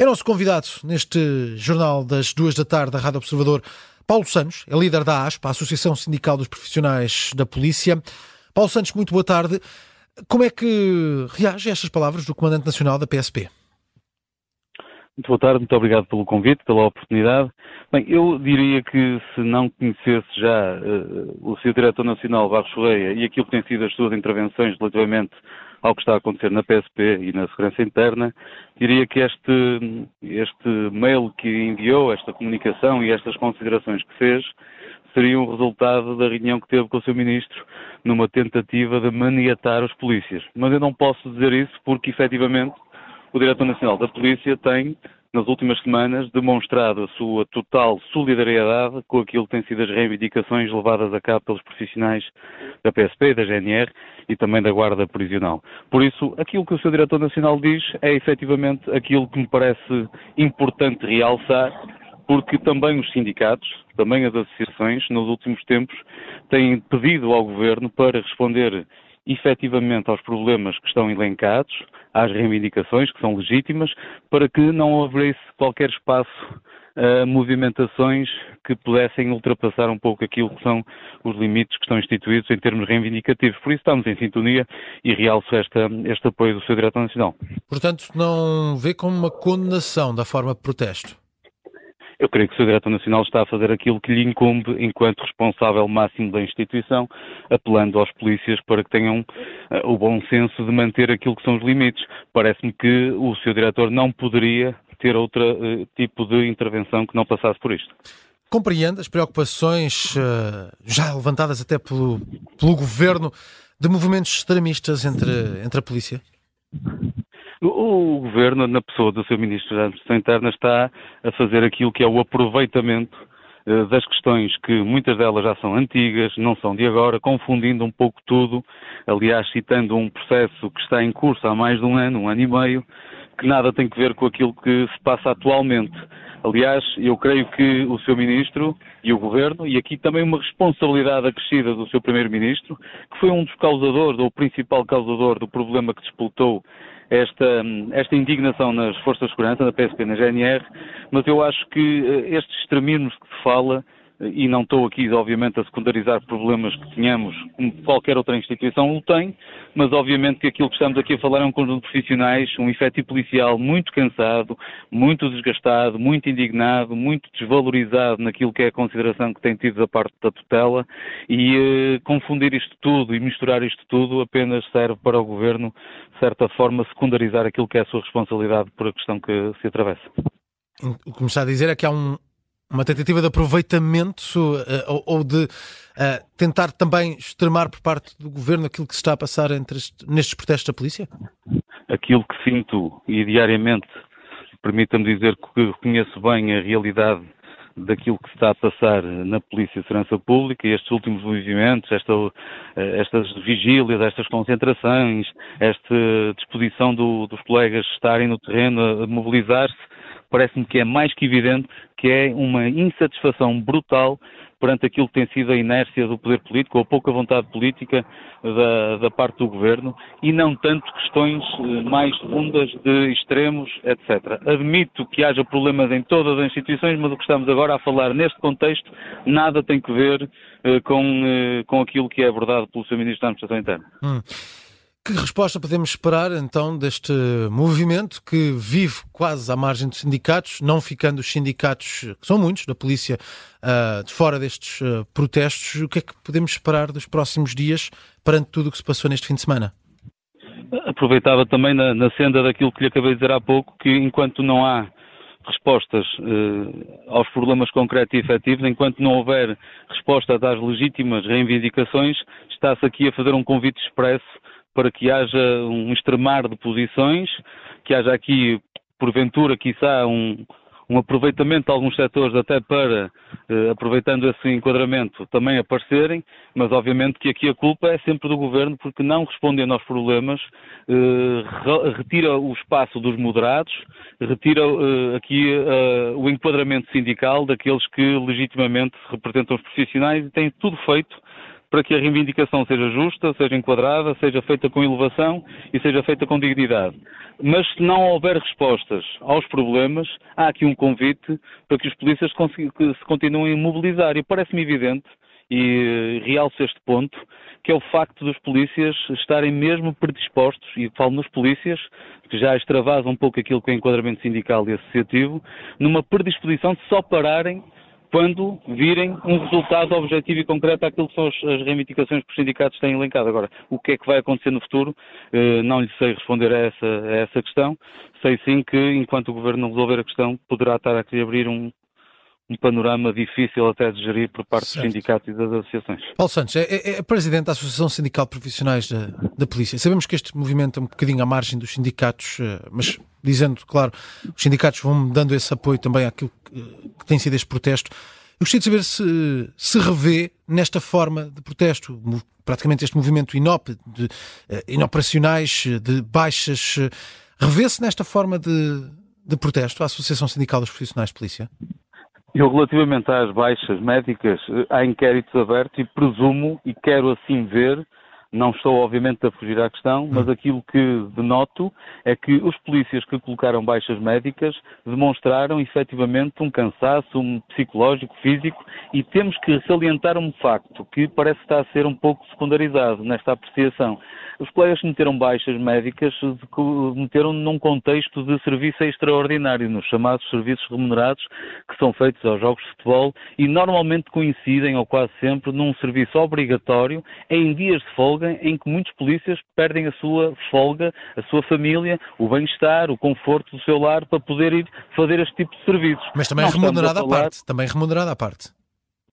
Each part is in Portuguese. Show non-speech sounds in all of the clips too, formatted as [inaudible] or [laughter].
É nosso convidado neste jornal das duas da tarde da Rádio Observador, Paulo Santos, é líder da ASPA, Associação Sindical dos Profissionais da Polícia. Paulo Santos, muito boa tarde. Como é que reage a estas palavras do Comandante Nacional da PSP? Muito boa tarde, muito obrigado pelo convite, pela oportunidade. Bem, eu diria que se não conhecesse já uh, o Sr. Diretor Nacional Barros Correia e aquilo que tem sido as suas intervenções relativamente ao que está a acontecer na PSP e na Segurança Interna, diria que este, este mail que enviou, esta comunicação e estas considerações que fez, seria um resultado da reunião que teve com o seu Ministro numa tentativa de maniatar os polícias. Mas eu não posso dizer isso porque, efetivamente, o Diretor Nacional da Polícia tem nas últimas semanas, demonstrado a sua total solidariedade com aquilo que têm sido as reivindicações levadas a cabo pelos profissionais da PSP, da GNR e também da Guarda Prisional. Por isso, aquilo que o seu Diretor Nacional diz é efetivamente aquilo que me parece importante realçar, porque também os sindicatos, também as associações, nos últimos tempos, têm pedido ao Governo para responder efetivamente aos problemas que estão elencados, às reivindicações, que são legítimas, para que não houvesse qualquer espaço a movimentações que pudessem ultrapassar um pouco aquilo que são os limites que estão instituídos em termos reivindicativos. Por isso estamos em sintonia e realço esta, este apoio do seu Diretor Nacional. Portanto, não vê como uma condenação da forma de protesto? Eu creio que o Sr. Diretor Nacional está a fazer aquilo que lhe incumbe enquanto responsável máximo da instituição, apelando aos polícias para que tenham uh, o bom senso de manter aquilo que são os limites. Parece-me que o Sr. Diretor não poderia ter outro uh, tipo de intervenção que não passasse por isto. Compreende as preocupações uh, já levantadas até pelo, pelo governo de movimentos extremistas entre, entre a polícia? O, governo, na pessoa do seu Ministro da Administração Interna, está a fazer aquilo que é o aproveitamento eh, das questões que muitas delas já são antigas, não são de agora, confundindo um pouco tudo, aliás, citando um processo que está em curso há mais de um ano, um ano e meio, que nada tem que ver com aquilo que se passa atualmente. Aliás, eu creio que o seu Ministro e o Governo, e aqui também uma responsabilidade acrescida do seu Primeiro-Ministro, que foi um dos causadores, ou o principal causador do problema que disputou esta, esta indignação nas forças de segurança, na PSP na GNR, mas eu acho que eh, estes extremismos que se fala e não estou aqui, obviamente, a secundarizar problemas que tenhamos, como qualquer outra instituição o tem, mas obviamente que aquilo que estamos aqui a falar é um conjunto de profissionais, um efetivo policial muito cansado, muito desgastado, muito indignado, muito desvalorizado naquilo que é a consideração que tem tido da parte da tutela e eh, confundir isto tudo e misturar isto tudo apenas serve para o Governo, de certa forma, secundarizar aquilo que é a sua responsabilidade por a questão que se atravessa. O que me está a dizer é que há um, uma tentativa de aproveitamento uh, ou, de uh, tentar também extremar por parte do governo aquilo que se está a passar entre este, nestes protestos da polícia? Aquilo que sinto e diariamente, permita-me dizer que reconheço bem a realidade daquilo que se está a passar na Polícia de Segurança Pública estes últimos movimentos, esta, eh, estas vigílias, estas concentrações, esta disposição do, dos colegas estarem no terreno a mobilizar-se, parece-me que é mais que evidente que é uma insatisfação brutal perante aquilo que tem sido a inércia do poder político ou a pouca vontade política da, da parte do governo e não tanto questões eh, mais fundas de extremos, etc. Admito que haja problemas em todas as instituições, mas o que estamos agora a falar neste contexto nada tem que ver eh, com, eh, com aquilo que é abordado pelo Sr. Ministro da Administração Interna. Hum. Que resposta podemos esperar então deste movimento que vive quase à margem dos sindicatos, não ficando os sindicatos, que são muitos, da polícia, uh, de fora destes uh, protestos? O que é que podemos esperar dos próximos dias perante tudo o que se passou neste fim de semana? Aproveitava também na, na senda daquilo que lhe acabei de dizer há pouco, que enquanto não há respostas uh, aos problemas concretos e efetivos, enquanto não houver respostas às legítimas reivindicações, está-se aqui a fazer um convite expresso para que haja um extremar de posições, que haja aqui, porventura, quiçá, um, um aproveitamento de alguns setores até para, eh, aproveitando esse enquadramento, também aparecerem, mas obviamente que aqui a culpa é sempre do Governo, porque não respondendo aos problemas, eh, retira o espaço dos moderados, retira eh, aqui eh, o enquadramento sindical daqueles que legitimamente representam os profissionais e tem tudo feito para que a reivindicação seja justa, seja enquadrada, seja feita com elevação e seja feita com dignidade. Mas se não houver respostas aos problemas, há aqui um convite para que os polícias se continuem a mobilizar. E parece-me evidente, e realço este ponto, que é o facto dos polícias estarem mesmo predispostos, e falo nos polícias, que já extravasa um pouco aquilo que é enquadramento sindical e associativo, numa predisposição de só pararem quando virem um resultado objetivo e concreto àquilo que são as reivindicações que os sindicatos têm elencado. Agora, o que é que vai acontecer no futuro? Eh, não lhe sei responder a essa, a essa questão. Sei sim que, enquanto o Governo não resolver a questão, poderá estar a querer abrir um, um panorama difícil até de gerir por parte certo. dos sindicatos e das associações. Paulo Santos, é, é, é presidente da Associação Sindical Profissionais da, da, Polícia. Sabemos que este movimento é um bocadinho à margem dos sindicatos, eh, mas dizendo, claro, os sindicatos vão dando esse apoio também àquilo que, tem sido este protesto. Eu gostaria de saber se se revê nesta forma de protesto, praticamente este movimento inop, de, uh, inoperacionais, de baixas, revê-se nesta forma de, de protesto a Associação Sindical dos Profissionais de Polícia? Eu, relativamente às baixas médicas, eh, há inquéritos abertos e presumo, e quero assim ver, não estou obviamente a fugir à questão, mas hum. aquilo que denoto é que os polícias que colocaram baixas médicas demonstraram efetivamente um cansaço um psicológico, físico, e temos que salientar um facto que parece estar a ser um pouco secundarizado nesta apreciação. Os colegas que meteram baixas médicas meteram num contexto de serviço extraordinário, nos chamados serviços remunerados que são feitos aos jogos de futebol e normalmente coincidem, ou quase sempre, num serviço obrigatório em dias de folga em que muitos polícias perdem a sua folga, a sua família, o bem-estar, o conforto do seu lar para poder ir fazer este tipo de serviços. Mas também Não remunerada à parte. Também remunerada à parte.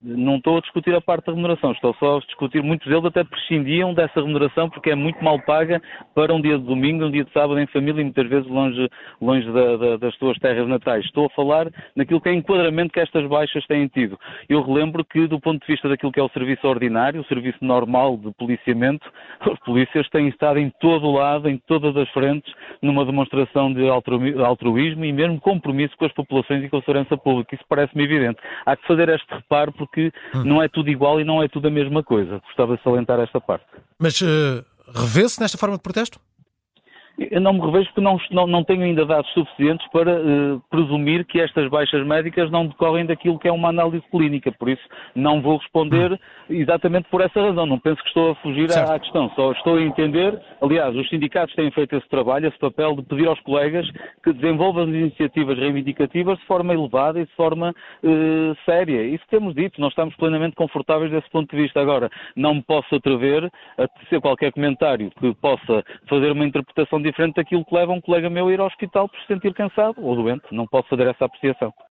Não estou a discutir a parte da remuneração, estou só a discutir, muitos deles até prescindiam dessa remuneração porque é muito mal paga para um dia de domingo, um dia de sábado em família e muitas vezes longe, longe da, da, das suas terras natais. Estou a falar naquilo que é enquadramento que estas baixas têm tido. Eu relembro que, do ponto de vista daquilo que é o serviço ordinário, o serviço normal de policiamento, [laughs] os polícias têm estado em todo o lado, em todas as frentes, numa demonstração de altruísmo e mesmo compromisso com as populações e com a segurança pública. Isso parece-me evidente. Há que fazer este reparo porque que hum. não é tudo igual e não é tudo a mesma coisa. Gostava de salientar esta parte. Mas uh, revê-se nesta forma de protesto? Eu não me revejo porque não, não, não tenho ainda dados suficientes para uh, presumir que estas baixas médicas não decorrem daquilo que é uma análise clínica, por isso não vou responder hum. exatamente por essa razão. Não penso que estou a fugir à, à, questão, só estou a entender. Aliás, os sindicatos têm feito esse trabalho, esse papel de pedir aos colegas que desenvolvam iniciativas reivindicativas de forma elevada e de forma uh, séria. Isso temos dito, nós estamos plenamente confortáveis desse ponto de vista. Agora, não me posso atrever a tecer qualquer comentário que possa fazer uma interpretação diferente daquilo que leva um colega meu a ir ao hospital por se sentir cansado ou doente. Não posso fazer essa apreciação.